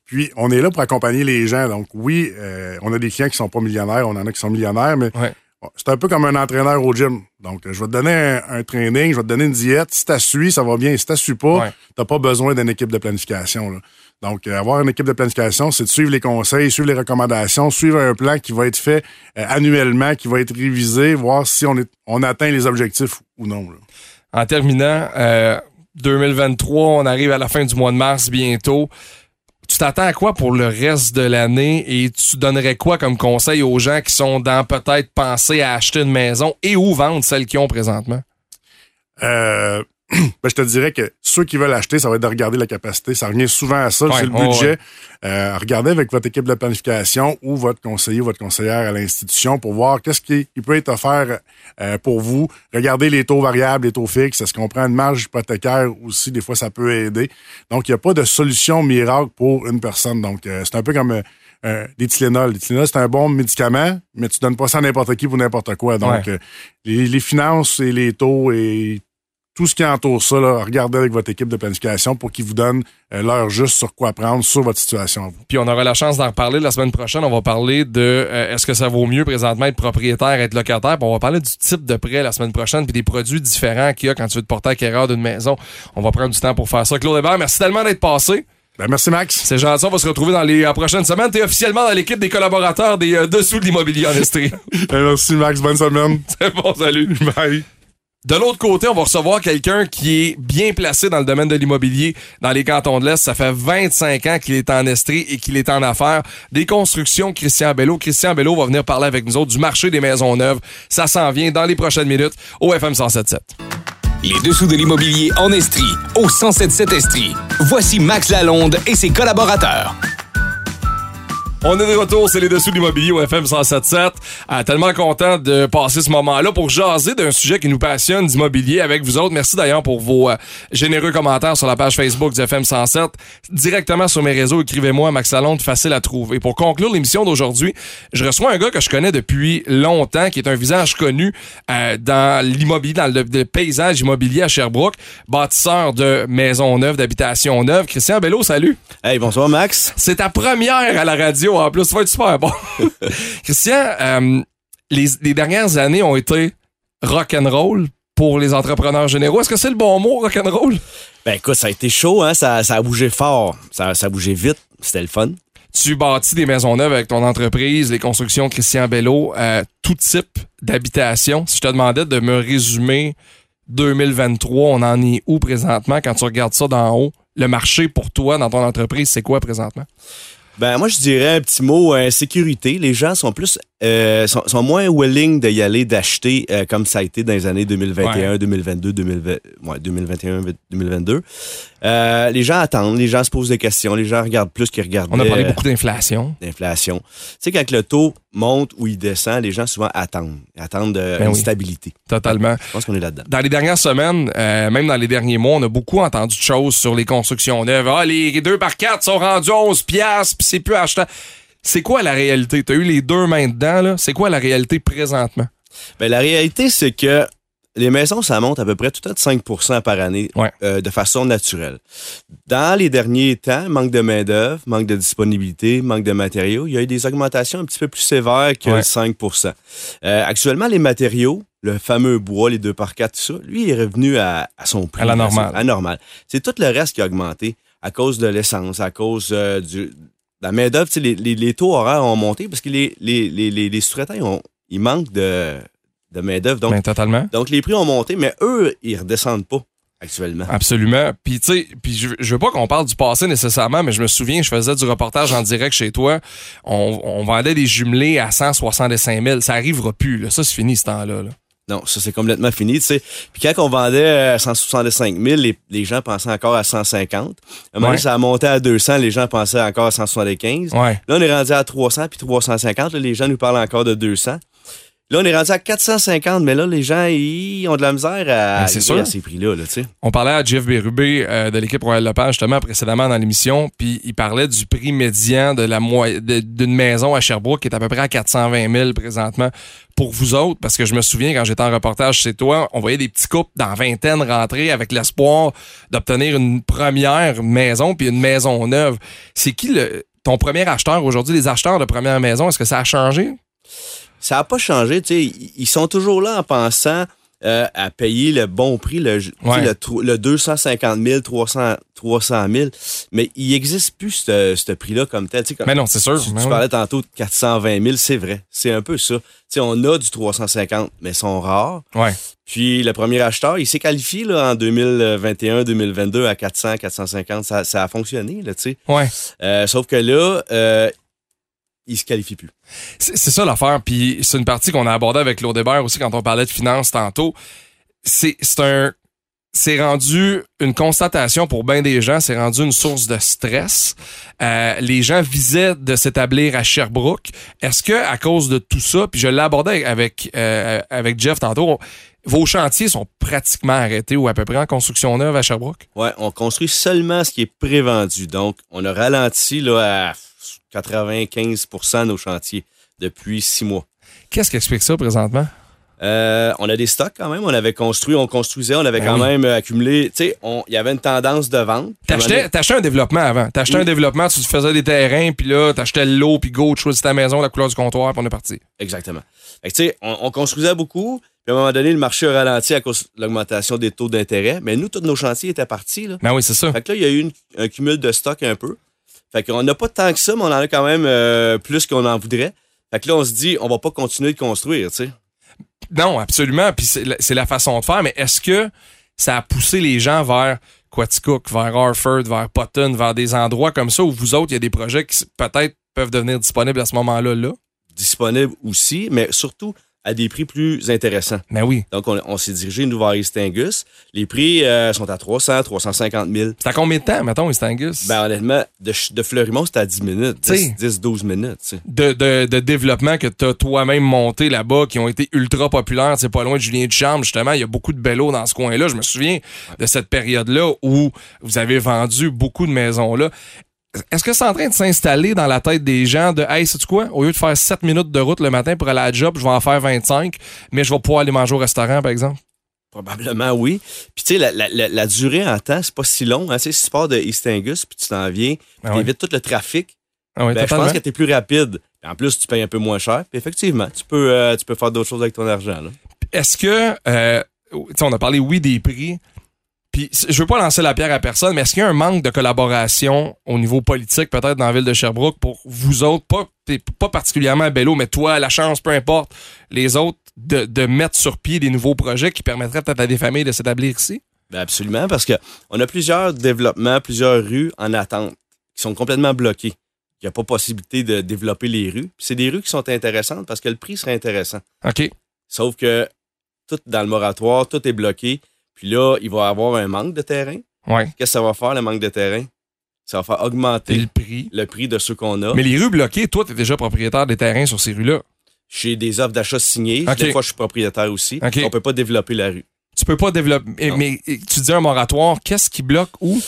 Puis on est là pour accompagner les gens. Donc oui, euh, on a des clients qui sont pas millionnaires, on en a qui sont millionnaires, mais Ouais. Bon, c'est un peu comme un entraîneur au gym. Donc euh, je vais te donner un, un training, je vais te donner une diète. Si tu suis, ça va bien. Si tu suis pas, Ouais. t'as pas besoin d'une équipe de planification. là. Donc euh, avoir une équipe de planification, c'est de suivre les conseils, suivre les recommandations, suivre un plan qui va être fait euh, annuellement, qui va être révisé, voir si on est on atteint les objectifs ou non. là. En terminant, euh, 2023, on arrive à la fin du mois de mars bientôt. Tu t'attends à quoi pour le reste de l'année et tu donnerais quoi comme conseil aux gens qui sont dans peut-être penser à acheter une maison et ou vendre celle qu'ils ont présentement? Euh, ben, je te dirais que ceux qui veulent acheter, ça va être de regarder la capacité. Ça revient souvent à ça, Ouais, c'est le budget. ouais. Euh, regardez avec votre équipe de planification ou votre conseiller ou votre conseillère à l'institution pour voir qu'est-ce qui peut être offert euh, pour vous. Regardez les taux variables, les taux fixes. Est-ce qu'on prend une marge hypothécaire aussi? Des fois, ça peut aider. Donc, il n'y a pas de solution miracle pour une personne. Donc, euh, c'est un peu comme... euh, euh, Tylenol. Les Tylenol, c'est un bon médicament, mais tu donnes pas ça à n'importe qui pour n'importe quoi. Donc, Ouais. euh, les, les finances et les taux et tout ce qui entoure ça, là, regardez avec votre équipe de planification pour qu'ils vous donnent euh, l'heure juste sur quoi prendre sur votre situation. Puis on aura la chance d'en reparler la semaine prochaine. On va parler de euh, est-ce que ça vaut mieux présentement être propriétaire, être locataire? Puis on va parler du type de prêt la semaine prochaine puis des produits différents qu'il y a quand tu veux te porter acquéreur d'une maison. On va prendre du temps pour faire ça. Claude Hébert, merci tellement d'être passé. Ben, merci, Max. C'est gentil. On va se retrouver dans les euh, prochaines semaines. Tu es officiellement dans l'équipe des collaborateurs des Dessous de l'immobilier en Estrie. Ben, merci, Max. Bonne semaine. C'est bon, salut. Bye. De l'autre côté, on va recevoir quelqu'un qui est bien placé dans le domaine de l'immobilier dans les cantons de l'Est. Ça fait 25 ans qu'il est en Estrie et qu'il est en affaires. Des constructions, Christian Bello. Christian Bello va venir parler avec nous autres du marché des maisons neuves. Ça s'en vient dans les prochaines minutes au FM 177. Les dessous de l'immobilier en Estrie, au 1077 Estrie. Voici Max Lalonde et ses collaborateurs. On est de retour, c'est les dessous de l'immobilier au FM 177. Ah, tellement content de passer ce moment-là pour jaser d'un sujet qui nous passionne d'immobilier avec vous autres. Merci d'ailleurs pour vos euh, généreux commentaires sur la page Facebook du FM 107. Directement sur mes réseaux, écrivez-moi Max Lalonde, facile à trouver. Pour conclure l'émission d'aujourd'hui, je reçois un gars que je connais depuis longtemps, qui est un visage connu euh, dans l'immobilier, dans le, le paysage immobilier à Sherbrooke, bâtisseur de maisons neuves, d'habitations neuves. Christian Bello, salut! Hey, bonsoir Max. C'est ta première à la radio en plus. Ça va être super bon. Christian, euh, les, les dernières années ont été rock'n'roll pour les entrepreneurs généraux. Est-ce que c'est le bon mot, rock'n'roll? Ben écoute, ça a été chaud, hein? ça, ça a bougé fort, ça, ça a bougé vite, c'était le fun. Tu bâtis des maisons neuves avec ton entreprise, les constructions Christian Bello, euh, tout type d'habitation. Si je te demandais de me résumer 2023, on en est où présentement? Quand tu regardes ça d'en haut? Le marché pour toi dans ton entreprise, c'est quoi présentement? Ben moi je dirais un petit mot insécurité. Les gens sont plus euh, sont, sont, moins willing d'y aller d'acheter euh, comme ça a été dans les années 2021, ouais. 2022, 2020, ouais, 2021, 2022. Euh, les gens attendent, les gens se posent des questions, les gens regardent plus qu'ils regardent. On a parlé beaucoup d'inflation. D'inflation. Tu sais quand le taux monte ou il descend, les gens souvent attendent, attendent de, ben une oui. stabilité. Totalement. Je pense qu'on est là-dedans. Dans les dernières semaines, même dans les derniers mois, on a beaucoup entendu de choses sur les constructions neuves. Ah, les deux par quatre sont rendus 11 piastres, puis c'est plus achetant. C'est quoi la réalité? Tu as eu les deux mains dedans, là. C'est quoi la réalité présentement? Ben, la réalité, c'est que les maisons, ça monte à peu près tout à 5% par année ouais. euh, de façon naturelle. Dans les derniers temps, manque de main-d'œuvre, manque de disponibilité, manque de matériaux, il y a eu des augmentations un petit peu plus sévères que Ouais. 5 euh, Actuellement, les matériaux, le fameux bois, les 2 par 4 tout ça, lui, il est revenu à, à son prix. À la normale. À la normale. C'est tout le reste qui a augmenté à cause de l'essence, à cause euh, du, la main-d'œuvre, les, les, les, taux horaires ont monté parce que les, les, les, les, les sous-traitants, ils, manquent de, de main-d'œuvre. Donc, Ben, totalement. donc, les prix ont monté, mais eux, ils redescendent pas actuellement. Absolument. Puis, tu sais, puis je, je veux pas qu'on parle du passé nécessairement, mais je me souviens, je faisais du reportage en direct chez toi. On, on vendait des jumelés à 165 000. Ça arrivera plus, là. Ça, c'est fini, ce temps-là. là. Non, ça, c'est complètement fini, tu sais. Puis quand on vendait euh, 165 000, les, les gens pensaient encore à 150. À un moment donné, Ouais. ça a monté à 200, les gens pensaient encore à 175. Ouais. Là, on est rendu à 300 puis 350. Là, les gens nous parlent encore de 200. Là, on est rendu à 450, mais là, les gens, ils ont de la misère à, Ben, à ces prix-là, là, tu sais. On parlait à Jeff Bérubé euh, de l'équipe Royal Lepage justement précédemment dans l'émission, puis il parlait du prix médian de la d'une maison à Sherbrooke qui est à peu près à 420 000 présentement pour vous autres, parce que je me souviens quand j'étais en reportage chez toi, on voyait des petits couples dans vingtaine rentrer avec l'espoir d'obtenir une première maison puis une maison neuve. C'est qui le ton premier acheteur aujourd'hui, les acheteurs de première maison, est-ce que ça a changé? Ça n'a pas changé, tu sais. Ils sont toujours là en pensant euh, à payer le bon prix, le, tu sais, Ouais. le, tro- le 250 000, 300, 300 000. Mais il n'existe plus ce prix-là comme tel. Tu sais, comme- Mais non, c'est sûr. Tu, oui. parlais tantôt de 420 000, c'est vrai. C'est un peu ça. Tu sais, on a du 350, mais ils sont rares. Ouais. Puis le premier acheteur, il s'est qualifié là, en 2021-2022 à 400, 450. Ça, ça a fonctionné, là, tu sais. Ouais. Euh, sauf que là, euh, il se qualifie plus. C'est ça l'affaire. Puis c'est une partie qu'on a abordée avec Claude Hébert aussi quand on parlait de finances tantôt. C'est c'est un. C'est rendu une constatation pour bien des gens, c'est rendu une source de stress. Euh, les gens visaient de s'établir à Sherbrooke. Est-ce que à cause de tout ça, puis je l'ai abordé avec euh, avec Jeff tantôt, vos chantiers sont pratiquement arrêtés ou à peu près en construction neuve à Sherbrooke? Ouais, on construit seulement ce qui est prévendu. Donc, on a ralenti là, à 95% de nos chantiers depuis six mois. Qu'est-ce qui explique ça présentement? Euh, on a des stocks quand même. On avait construit, on construisait, on avait Ben quand oui. même euh, accumulé. Tu sais, il y avait une tendance de vente. T'achetais, t'achetais un développement avant. T'achetais Oui. un développement, tu faisais des terrains, puis là, t'achetais l'eau, puis go, tu choisis ta maison, la couleur du comptoir, puis on est parti. Exactement. Tu sais, on, on construisait beaucoup. Puis à un moment donné, le marché a ralenti à cause de l'augmentation des taux d'intérêt. Mais nous, tous nos chantiers étaient partis. Là. Ben oui, c'est ça. Fait que là, il y a eu une- un cumul de stock un peu. Fait qu'on n'a pas tant que ça, mais on en a quand même euh, plus qu'on en voudrait. Fait que là, on se dit, on va pas continuer de construire, tu sais. Non, absolument. Puis c'est la, façon de faire. Mais est-ce que ça a poussé les gens vers Quaticook, vers Harford, vers Potton, vers des endroits comme ça où vous autres, il y a des projets qui peut-être peuvent devenir disponibles à ce moment-là, là? Disponible aussi, mais surtout à des prix plus intéressants. Ben oui. Donc, on, on s'est dirigé, nous, vers East Angus. Les prix euh, sont à 300, 350 000. C'est à combien de temps, mettons, East Angus? Ben, honnêtement, de, de Fleurimont, c'est à 10 minutes. T'sais. 10, 12 minutes, de, de, de développement que tu as toi-même monté là-bas, qui ont été ultra populaires. C'est pas loin de Julien Ducharme, justement. Il y a beaucoup de bellos dans ce coin-là. Je me souviens de cette période-là où vous avez vendu beaucoup de maisons là. Est-ce que c'est en train de s'installer dans la tête des gens de Hey, sais-tu quoi? Au lieu de faire 7 minutes de route le matin pour aller à la job, je vais en faire 25, mais je vais pouvoir aller manger au restaurant, par exemple? Probablement, oui. Puis, tu sais, la, la, la, la durée en temps, c'est pas si long. Hein. Si tu pars de East Angus, puis tu t'en viens, puis Ah ouais. tout le trafic, Ah oui, ben, je pense que tu es plus rapide. En plus, tu payes un peu moins cher. Puis effectivement, tu peux, euh, tu peux faire d'autres choses avec ton argent. Est-ce que euh, tu sais, on a parlé, oui, des prix. Puis, je veux pas lancer la pierre à personne, mais est-ce qu'il y a un manque de collaboration au niveau politique, peut-être dans la ville de Sherbrooke, pour vous autres, pas, particulièrement à Bello, mais toi, la chance, peu importe, les autres, de, de mettre sur pied des nouveaux projets qui permettraient peut-être à des familles de s'établir ici? Ben absolument, parce que on a plusieurs développements, plusieurs rues en attente qui sont complètement bloquées. Il n'y a pas possibilité de développer les rues. C'est des rues qui sont intéressantes parce que le prix serait intéressant. OK. Sauf que tout dans le moratoire, tout est bloqué. Puis là, il va y avoir un manque de terrain. Ouais. Qu'est-ce que ça va faire, le manque de terrain? Ça va faire Et augmenter le prix. le prix de ceux qu'on a. Mais les rues bloquées, toi, t'es déjà propriétaire des terrains sur ces rues-là. J'ai des offres d'achat signées. Des fois, je suis propriétaire aussi. OK. On peut pas développer la rue. Tu peux pas développer. Mais, Non. mais tu dis un moratoire, qu'est-ce qui bloque où?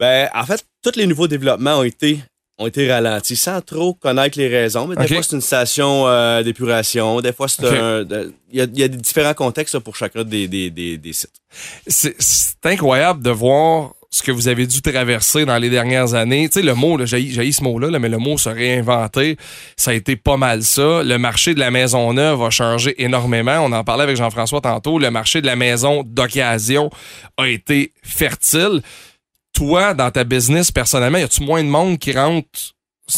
Ben, en fait, tous les nouveaux développements ont été, ont été ralentis sans trop connaître les raisons. Mais des fois, c'est une station euh, d'épuration. Des fois, c'est un. Il y, a, il y a des différents contextes là, pour chacun des, des, des, des sites. C'est incroyable de voir ce que vous avez dû traverser dans les dernières années. Tu sais, le mot, j'ai ce mot-là, là, mais le mot se réinventer, ça a été pas mal ça. Le marché de la maison neuve a changé énormément. On en parlait avec Jean-François tantôt. Le marché de la maison d'occasion a été fertile. Toi, dans ta business, personnellement, y a-tu moins de monde qui rentre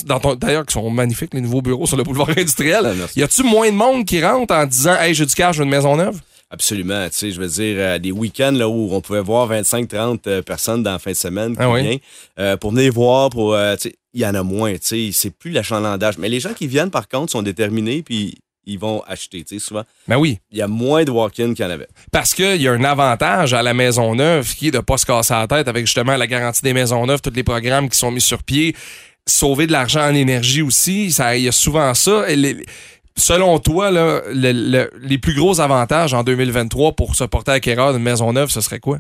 dans ton, d'ailleurs, qui sont magnifiques, les nouveaux bureaux sur le boulevard industriel. Ah. Y a-tu moins de monde qui rentre en disant, hey, j'ai du cash, je veux une maison neuve? Absolument. Tu sais, je veux dire, euh, des week-ends là, où on pouvait voir 25-30 euh, personnes dans la fin de semaine qui Ah oui. viennent, euh, pour venir voir, pour tu sais, il y en a moins. Tu sais, c'est plus l'achalandage. Mais les gens qui viennent, par contre, sont déterminés puis ils vont acheter. Tu sais, souvent, Ben oui. il y a moins de walk-in qu'il y en avait. Parce qu'il y a un avantage à la maison neuve qui est de pas se casser la tête avec justement la garantie des maisons neuves, tous les programmes qui sont mis sur pied, sauver de l'argent en énergie aussi. Ça, il y a souvent ça. Et les- selon toi, là, le- le- les plus gros avantages en 2023 pour se porter acquéreur d'une maison neuve, ce serait quoi?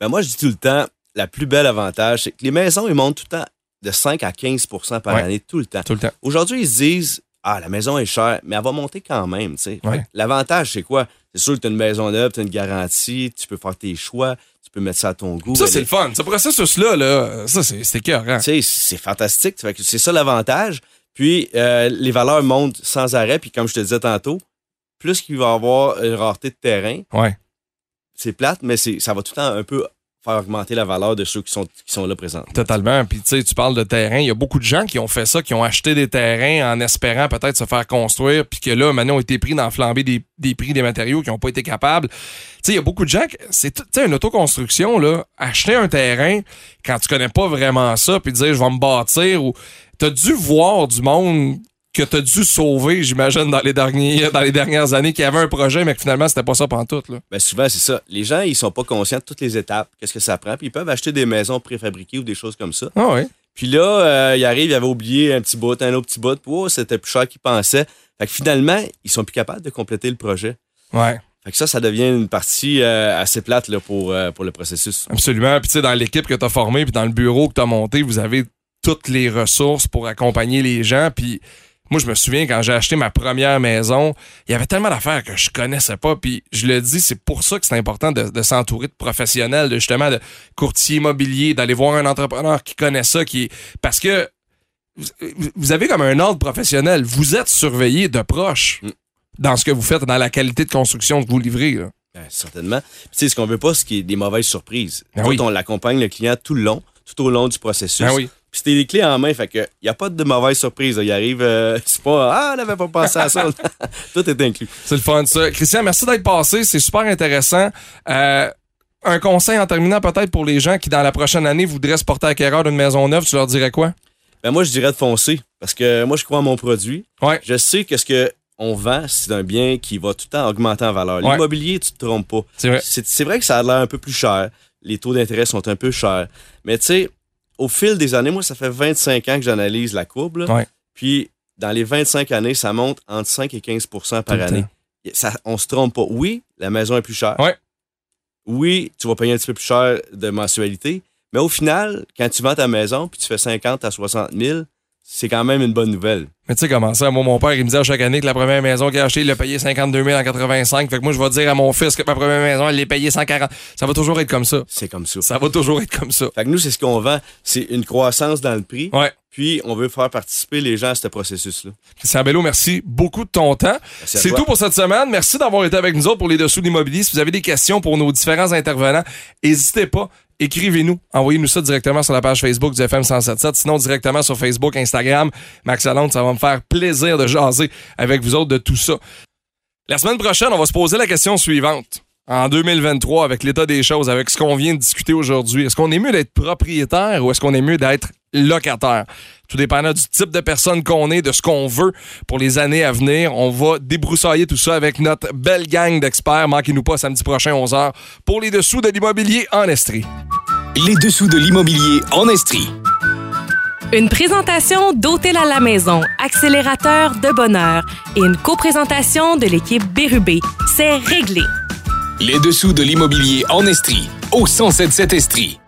Ben moi, je dis tout le temps, la plus belle avantage, c'est que les maisons, ils montent tout le temps de 5 à 15% par Ouais. année, tout le temps. Tout le temps. Aujourd'hui, ils se disent, ah, la maison est chère, mais elle va monter quand même. Ouais. L'avantage, c'est quoi? C'est sûr que tu as une maison neuve, tu as une garantie, tu peux faire tes choix, tu peux mettre ça à ton goût. Ça, c'est est- le fun. Ce processus-là, là, ça, c'est c'est écœurant. C'est fantastique. C'est ça l'avantage. Puis, euh, les valeurs montent sans arrêt. Puis, comme je te disais tantôt, plus qu'il va y avoir une rareté de terrain, Ouais. c'est plate, mais ça va tout le temps un peu faire augmenter la valeur de ceux qui sont, qui sont là présents. Totalement. Puis tu sais, tu parles de terrain. Il y a beaucoup de gens qui ont fait ça, qui ont acheté des terrains en espérant peut-être se faire construire, puis que là, maintenant, ont été pris dans flamber des, des prix des matériaux qui n'ont pas été capables. Tu sais, il y a beaucoup de gens, c'est tu sais, une autoconstruction, là, acheter un terrain quand tu connais pas vraiment ça, puis dire je vais me bâtir, ou t'as dû voir du monde que t'as dû sauver, j'imagine, dans les derniers, dans les dernières années, qui avait un projet, mais que finalement, c'était pas ça pantoute, là. Ben souvent, c'est ça. Les gens, ils sont pas conscients de toutes les étapes, qu'est-ce que ça prend. Puis ils peuvent acheter des maisons préfabriquées ou des choses comme ça. Ah. Puis là, euh, ils arrivent, ils avaient oublié un petit bout, un autre petit bout. Puis oh, c'était plus cher qu'ils pensaient. Fait que finalement, ils sont plus capables de compléter le projet. Ouais. Fait que ça, ça devient une partie euh, assez plate là, pour, euh, pour le processus. Absolument. Puis tu sais, dans l'équipe que tu as formée, puis dans le bureau que tu as monté, vous avez toutes les ressources pour accompagner les gens. Puis moi, je me souviens quand j'ai acheté ma première maison, il y avait tellement d'affaires que je connaissais pas. Puis je le dis, c'est pour ça que c'est important de, de s'entourer de professionnels, de justement de courtiers immobiliers, d'aller voir un entrepreneur qui connaît ça, qui parce que vous- avez comme un ordre professionnel. Vous êtes surveillé de proche Mm. dans ce que vous faites, dans la qualité de construction que vous livrez. là. Ben, certainement. Puis, tu sais, ce qu'on veut pas, c'est qu'il y ait des mauvaises surprises. Ben oui. on l'accompagne le client tout le long, tout au long du processus. Ben oui. C'était des clés en main, fait que il n'y a pas de mauvaise surprise. là. Il arrive, euh, c'est pas Ah, on n'avait pas pensé à ça. tout est inclus. C'est le fun, ça. Christian, merci d'être passé. C'est super intéressant. Euh, un conseil en terminant peut-être pour les gens qui, dans la prochaine année, voudraient se porter acquéreur d'une maison neuve, tu leur dirais quoi? Ben moi, je dirais de foncer. Parce que moi, je crois en mon produit. Ouais. Je sais que ce que on vend, c'est un bien qui va tout le temps augmenter en valeur. Ouais. L'immobilier, tu te trompes pas. C'est vrai. Vrai que ça a l'air un peu plus cher. Les taux d'intérêt sont un peu chers. Mais tu sais, au fil des années, moi, ça fait 25 ans que j'analyse la courbe. là. Ouais. Puis, dans les 25 années, ça monte entre 5 et 15% par Tout année. Ça, on se trompe pas. Oui, la maison est plus chère. Ouais. Oui, tu vas payer un petit peu plus cher de mensualité. Mais au final, quand tu vends ta maison puis tu fais 50 à 60 000, c'est quand même une bonne nouvelle. Mais tu sais comment ça, moi, mon père, il me disait à chaque année que la première maison qu'il a achetée, il l'a payé 52 000 en 85. Fait que moi, je vais dire à mon fils que ma première maison, elle l'a payé 140. Ça va toujours être comme ça. C'est comme ça. Ça va toujours être comme ça. Fait que nous, c'est ce qu'on vend. C'est une croissance dans le prix. Ouais. Puis, on veut faire participer les gens à ce processus-là. Christian Bello, merci beaucoup de ton temps. C'est tout pour cette semaine. Merci d'avoir été avec nous autres pour les dessous de l'immobilier. Si vous avez des questions pour nos différents intervenants, n'hésitez pas. Écrivez-nous. Envoyez-nous ça directement sur la page Facebook du FM 1077. Sinon, directement sur Facebook, Instagram. Max Lalonde, ça va me faire plaisir de jaser avec vous autres de tout ça. La semaine prochaine, on va se poser la question suivante. En 2023, avec l'état des choses, avec ce qu'on vient de discuter aujourd'hui, est-ce qu'on est mieux d'être propriétaire ou est-ce qu'on est mieux d'être locataire? Tout dépendant du type de personne qu'on est, de ce qu'on veut pour les années à venir. On va débroussailler tout ça avec notre belle gang d'experts. Manquez-nous pas samedi prochain 11h pour les dessous de l'immobilier en Estrie. Les dessous de l'immobilier en Estrie. Une présentation d'Hôtel à la maison, accélérateur de bonheur et une coprésentation de l'équipe Bérubé. C'est réglé. Les dessous de l'immobilier en Estrie. Au 1077 Estrie.